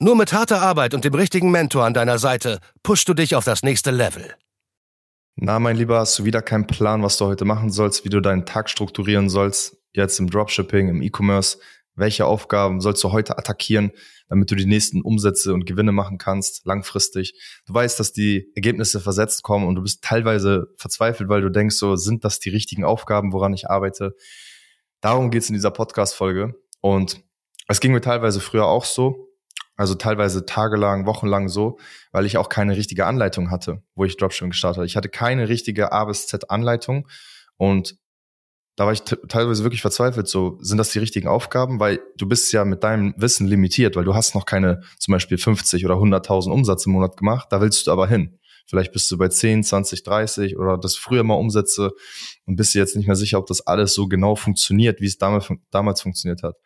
Nur mit harter Arbeit und dem richtigen Mentor an deiner Seite pushst du dich auf das nächste Level. Na, mein Lieber, hast du wieder keinen Plan, was du heute machen sollst, wie du deinen Tag strukturieren sollst, jetzt im Dropshipping, im E-Commerce? Welche Aufgaben sollst du heute attackieren, damit du die nächsten Umsätze und Gewinne machen kannst, langfristig? Du weißt, dass die Ergebnisse versetzt kommen und du bist teilweise verzweifelt, weil du denkst, so sind das die richtigen Aufgaben, woran ich arbeite? Darum geht's in dieser Podcast-Folge. Und es ging mir teilweise früher auch so. Also teilweise tagelang, wochenlang so, weil ich auch keine richtige Anleitung hatte, wo ich Dropshipping gestartet habe. Ich hatte keine richtige A bis Z Anleitung und da war ich teilweise wirklich verzweifelt, so, sind das die richtigen Aufgaben? Weil du bist ja mit deinem Wissen limitiert, weil du hast noch keine zum Beispiel 50 oder 100.000 Umsatz im Monat gemacht, da willst du aber hin. Vielleicht bist du bei 10, 20, 30 oder das früher mal Umsätze und bist dir jetzt nicht mehr sicher, ob das alles so genau funktioniert, wie es damals, damals funktioniert hat.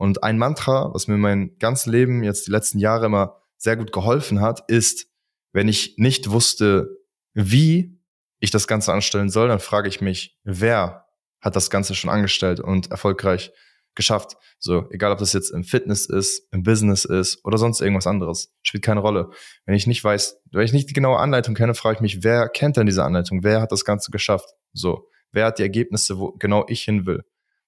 Und ein Mantra, was mir mein ganzes Leben jetzt die letzten Jahre immer sehr gut geholfen hat, ist, wenn ich nicht wusste, wie ich das Ganze anstellen soll, dann frage ich mich, wer hat das Ganze schon angestellt und erfolgreich geschafft. So, egal ob das jetzt im Fitness ist, im Business ist oder sonst irgendwas anderes, spielt keine Rolle. Wenn ich nicht weiß, wenn ich nicht die genaue Anleitung kenne, frage ich mich, wer kennt denn diese Anleitung? Wer hat das Ganze geschafft? So, wer hat die Ergebnisse, wo genau ich hin will?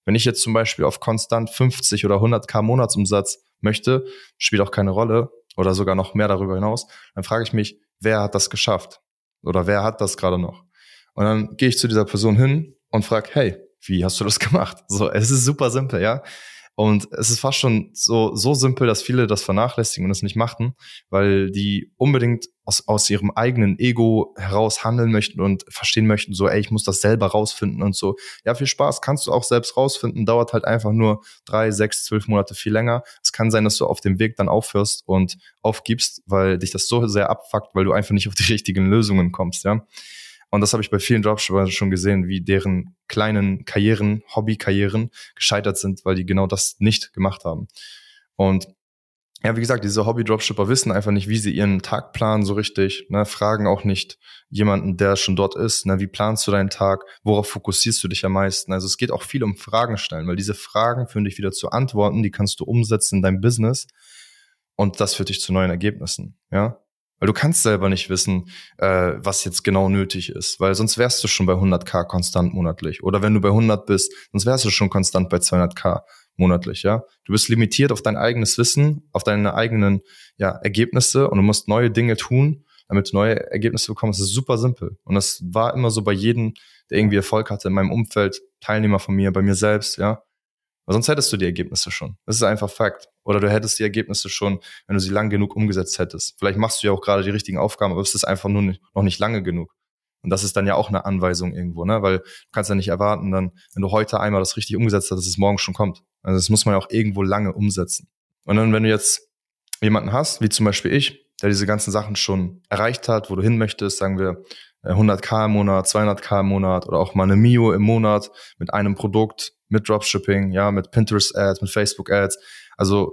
Wenn ich jetzt zum Beispiel auf konstant 50 oder 100k Monatsumsatz möchte, spielt auch keine Rolle oder sogar noch mehr darüber hinaus, dann frage ich mich, wer hat das geschafft? Oder wer hat das gerade noch? Und dann gehe ich zu dieser Person hin und frage, hey, wie hast du das gemacht? So, es ist super simpel, ja. Und es ist fast schon so, so simpel, dass viele das vernachlässigen und es nicht machen, weil die unbedingt aus, aus ihrem eigenen Ego heraus handeln möchten und verstehen möchten, so, ey, ich muss das selber rausfinden und so. Ja, viel Spaß, kannst du auch selbst rausfinden, dauert halt einfach nur drei, sechs, zwölf Monate viel länger. Es kann sein, dass du auf dem Weg dann aufhörst und aufgibst, weil dich das so sehr abfuckt, weil du einfach nicht auf die richtigen Lösungen kommst, ja. Und das habe ich bei vielen Dropshippern schon gesehen, wie deren kleinen Karrieren, Hobbykarrieren gescheitert sind, weil die genau das nicht gemacht haben. Und ja, wie gesagt, diese Hobby-Dropshipper wissen einfach nicht, wie sie ihren Tag planen so richtig, ne, fragen auch nicht jemanden, der schon dort ist, ne, wie planst du deinen Tag, worauf fokussierst du dich am meisten? Also es geht auch viel um Fragen stellen, weil diese Fragen führen dich wieder zu Antworten, die kannst du umsetzen in deinem Business und das führt dich zu neuen Ergebnissen, ja. Weil du kannst selber nicht wissen, äh, was jetzt genau nötig ist, weil sonst wärst du schon bei 100k konstant monatlich. Oder wenn du bei 100 bist, sonst wärst du schon konstant bei 200k monatlich, ja. Du bist limitiert auf dein eigenes Wissen, auf deine eigenen ja, Ergebnisse und du musst neue Dinge tun, damit du neue Ergebnisse bekommst. Das ist super simpel. Und das war immer so bei jedem, der irgendwie Erfolg hatte in meinem Umfeld, Teilnehmer von mir, bei mir selbst, ja. Weil sonst hättest du die Ergebnisse schon. Das ist einfach Fakt. Oder du hättest die Ergebnisse schon, wenn du sie lang genug umgesetzt hättest. Vielleicht machst du ja auch gerade die richtigen Aufgaben, aber es ist einfach nur noch nicht lange genug. Und das ist dann ja auch eine Anweisung irgendwo, ne? Weil du kannst ja nicht erwarten, dann, wenn du heute einmal das richtig umgesetzt hast, dass es morgen schon kommt. Also das muss man ja auch irgendwo lange umsetzen. Und dann, wenn du jetzt jemanden hast, wie zum Beispiel ich, der diese ganzen Sachen schon erreicht hat, wo du hin möchtest, sagen wir 100k im Monat, 200k im Monat oder auch mal eine Mio im Monat mit einem Produkt, mit Dropshipping, ja, mit Pinterest Ads, mit Facebook Ads, also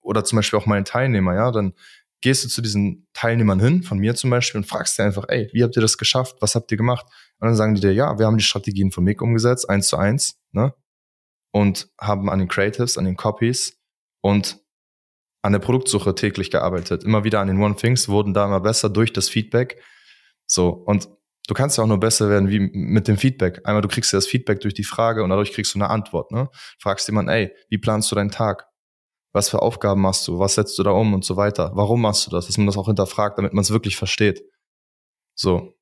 oder zum Beispiel auch meine Teilnehmer, ja, dann gehst du zu diesen Teilnehmern hin, von mir zum Beispiel, und fragst dir einfach, ey, wie habt ihr das geschafft? Was habt ihr gemacht? Und dann sagen die dir, ja, wir haben die Strategien von Mick umgesetzt, eins zu eins, ne? Und haben an den Creatives, an den Copies und an der Produktsuche täglich gearbeitet. Immer wieder an den One Things wurden da immer besser durch das Feedback. So, und du kannst ja auch nur besser werden wie mit dem Feedback. Einmal du kriegst ja das Feedback durch die Frage und dadurch kriegst du eine Antwort. Ne? Fragst jemanden, ey, wie planst du deinen Tag? Was für Aufgaben machst du? Was setzt du da um und so weiter? Warum machst du das? Dass man das auch hinterfragt, damit man es wirklich versteht. So.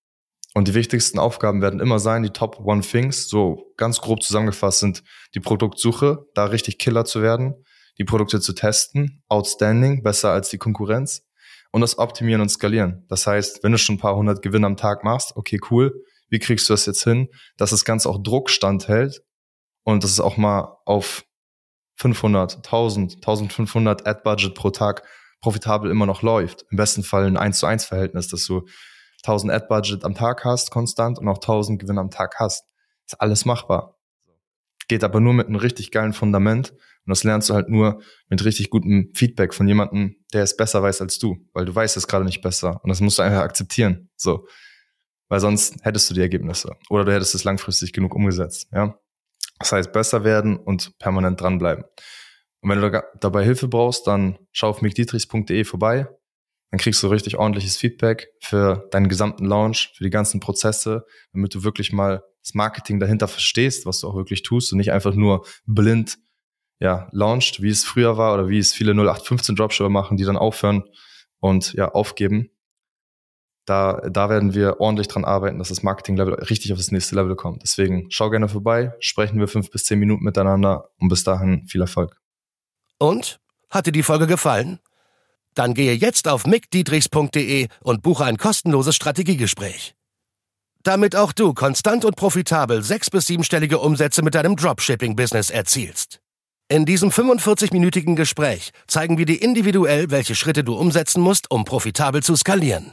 Und die wichtigsten Aufgaben werden immer sein, die Top One Things, so ganz grob zusammengefasst sind die Produktsuche, da richtig Killer zu werden, die Produkte zu testen, outstanding, besser als die Konkurrenz, und das Optimieren und Skalieren. Das heißt, wenn du schon ein paar hundert Gewinne am Tag machst, okay, cool, wie kriegst du das jetzt hin, dass das Ganze auch Druck standhält und dass es auch mal auf 500, 1000, 1500 Ad-Budget pro Tag profitabel immer noch läuft. Im besten Fall ein 1 zu 1 Verhältnis, dass du 1000 Ad-Budget am Tag hast, konstant, und auch 1000 Gewinn am Tag hast. Ist alles machbar. Geht aber nur mit einem richtig geilen Fundament. Und das lernst du halt nur mit richtig gutem Feedback von jemandem, der es besser weiß als du, weil du weißt es gerade nicht besser. Und das musst du einfach akzeptieren. So. Weil sonst hättest du die Ergebnisse. Oder du hättest es langfristig genug umgesetzt. Ja. Das heißt, besser werden und permanent dranbleiben. Und wenn du dabei Hilfe brauchst, dann schau auf mickdietrichs.de vorbei. Dann kriegst du richtig ordentliches Feedback für deinen gesamten Launch, für die ganzen Prozesse, damit du wirklich mal das Marketing dahinter verstehst, was du auch wirklich tust und nicht einfach nur blind ja, launcht, wie es früher war oder wie es viele 0815 Dropshipper machen, die dann aufhören und ja, aufgeben. Da, da werden wir ordentlich dran arbeiten, dass das Marketing-Level richtig auf das nächste Level kommt. Deswegen schau gerne vorbei, sprechen wir fünf bis zehn Minuten miteinander und bis dahin viel Erfolg. Und? Hat dir die Folge gefallen? Dann gehe jetzt auf mickdietrichs.de und buche ein kostenloses Strategiegespräch. Damit auch du konstant und profitabel sechs- bis siebenstellige Umsätze mit deinem Dropshipping-Business erzielst. In diesem 45-minütigen Gespräch zeigen wir dir individuell, welche Schritte du umsetzen musst, um profitabel zu skalieren.